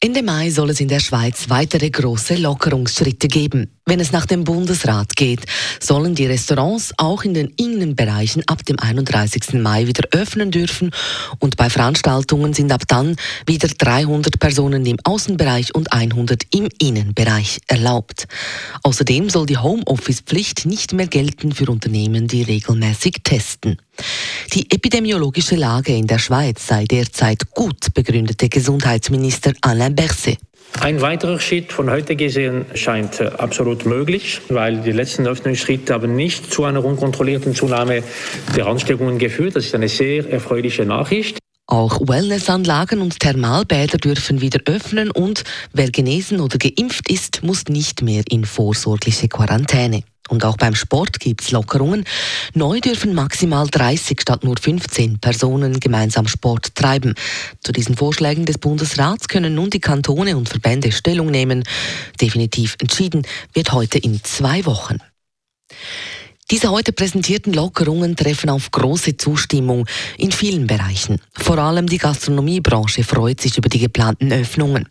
Ende Mai soll es in der Schweiz weitere große Lockerungsschritte geben. Wenn es nach dem Bundesrat geht, sollen die Restaurants auch in den Innenbereichen ab dem 31. Mai wieder öffnen dürfen und bei Veranstaltungen sind ab dann wieder 300 Personen im Außenbereich und 100 im Innenbereich erlaubt. Außerdem soll die Homeoffice-Pflicht nicht mehr gelten für Unternehmen, die regelmäßig testen. Die epidemiologische Lage in der Schweiz sei derzeit gut, begründete Gesundheitsminister Alain Berset. Ein weiterer Schritt von heute gesehen scheint absolut möglich, weil die letzten Öffnungsschritte haben nicht zu einer unkontrollierten Zunahme der Ansteckungen geführt. Das ist eine sehr erfreuliche Nachricht. Auch Wellnessanlagen und Thermalbäder dürfen wieder öffnen und wer genesen oder geimpft ist, muss nicht mehr in vorsorgliche Quarantäne. Und auch beim Sport gibt es Lockerungen. Neu dürfen maximal 30 statt nur 15 Personen gemeinsam Sport treiben. Zu diesen Vorschlägen des Bundesrats können nun die Kantone und Verbände Stellung nehmen. Definitiv entschieden wird heute in zwei Wochen. Diese heute präsentierten Lockerungen treffen auf große Zustimmung in vielen Bereichen. Vor allem die Gastronomiebranche freut sich über die geplanten Öffnungen.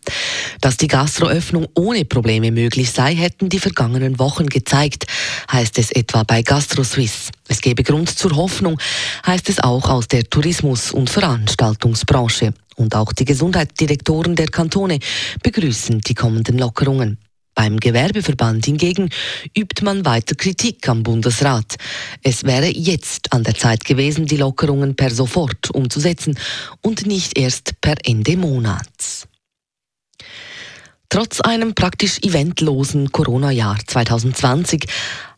Dass die Gastroöffnung ohne Probleme möglich sei, hätten die vergangenen Wochen gezeigt, heißt es etwa bei GastroSwiss. Es gebe Grund zur Hoffnung, heißt es auch aus der Tourismus- und Veranstaltungsbranche. Und auch die Gesundheitsdirektoren der Kantone begrüßen die kommenden Lockerungen. Beim Gewerbeverband hingegen übt man weiter Kritik am Bundesrat. Es wäre jetzt an der Zeit gewesen, die Lockerungen per sofort umzusetzen und nicht erst per Ende Monats. Trotz einem praktisch eventlosen Corona-Jahr 2020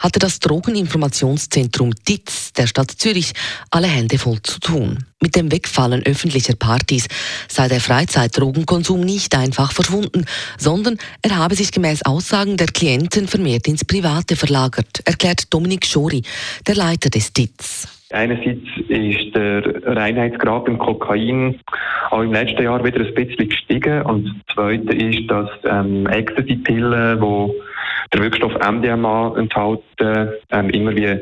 hatte das Drogeninformationszentrum DITZ der Stadt Zürich alle Hände voll zu tun. Mit dem Wegfallen öffentlicher Partys sei der Freizeitdrogenkonsum nicht einfach verschwunden, sondern er habe sich gemäß Aussagen der Klienten vermehrt ins Private verlagert, erklärt Dominik Schori, der Leiter des DITZ. Einerseits ist der Reinheitsgrad im Kokain auch im letzten Jahr wieder ein bisschen gestiegen und das Zweite ist, dass ähm, Ecstasy-Pillen, die der Wirkstoff MDMA enthalten, ähm, immer wie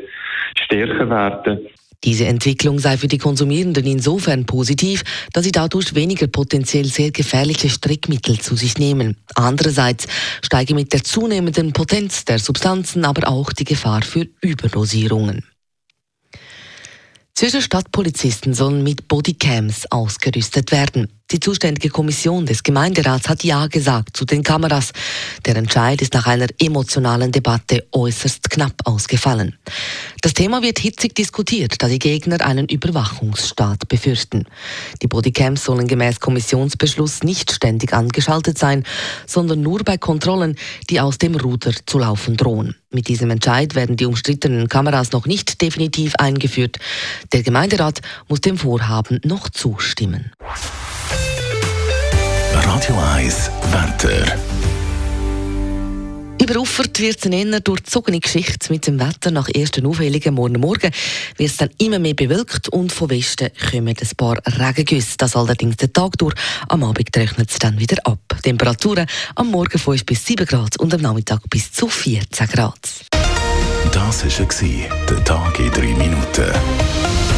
stärker werden. Diese Entwicklung sei für die Konsumierenden insofern positiv, dass sie dadurch weniger potenziell sehr gefährliche Strickmittel zu sich nehmen. Andererseits steige mit der zunehmenden Potenz der Substanzen aber auch die Gefahr für Überdosierungen. Zürcher Stadtpolizisten sollen mit Bodycams ausgerüstet werden. Die zuständige Kommission des Gemeinderats hat Ja gesagt zu den Kameras. Der Entscheid ist nach einer emotionalen Debatte äußerst knapp ausgefallen. Das Thema wird hitzig diskutiert, da die Gegner einen Überwachungsstaat befürchten. Die Bodycams sollen gemäß Kommissionsbeschluss nicht ständig angeschaltet sein, sondern nur bei Kontrollen, die aus dem Ruder zu laufen drohen. Mit diesem Entscheid werden die umstrittenen Kameras noch nicht definitiv eingeführt. Der Gemeinderat muss dem Vorhaben noch zustimmen. Radio 1 Wetter. Überuffert wird es eher durchzogene Geschichte mit dem Wetter. Nach ersten Aufhellungen morgen Morgen wird es dann immer mehr bewölkt und von Westen kommen ein paar Regengüsse. Das allerdings den Tag durch. Am Abend rechnet es dann wieder ab. Temperaturen am Morgen 5 bis 7 Grad und am Nachmittag bis zu 14 Grad. Das war der Tag in 3 Minuten.